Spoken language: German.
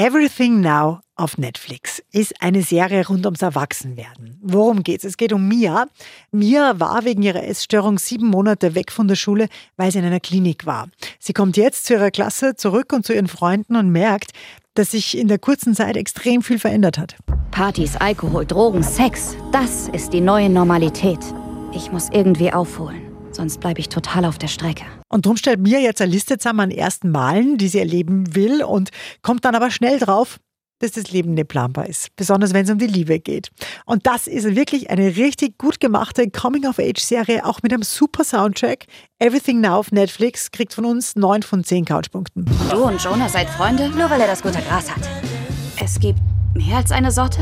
Everything Now auf Netflix ist eine Serie rund ums Erwachsenwerden. Worum geht's? Es geht um Mia. Mia war wegen ihrer Essstörung sieben Monate weg von der Schule, weil sie in einer Klinik war. Sie kommt jetzt zu ihrer Klasse zurück und zu ihren Freunden und merkt, dass sich in der kurzen Zeit extrem viel verändert hat. Partys, Alkohol, Drogen, Sex, das ist die neue Normalität. Ich muss irgendwie aufholen, sonst bleibe ich total auf der Strecke. Und darum stellt Mia jetzt eine Liste zusammen an ersten Malen, die sie erleben will und kommt dann aber schnell drauf, dass das Leben nicht planbar ist. Besonders wenn es um die Liebe geht. Und das ist wirklich eine richtig gut gemachte Coming-of-Age-Serie, auch mit einem super Soundtrack. Everything Now auf Netflix kriegt von uns 9 von 10 Couchpunkten. Du und Jonah seid Freunde, nur weil er das gute Gras hat. Es gibt mehr als eine Sorte?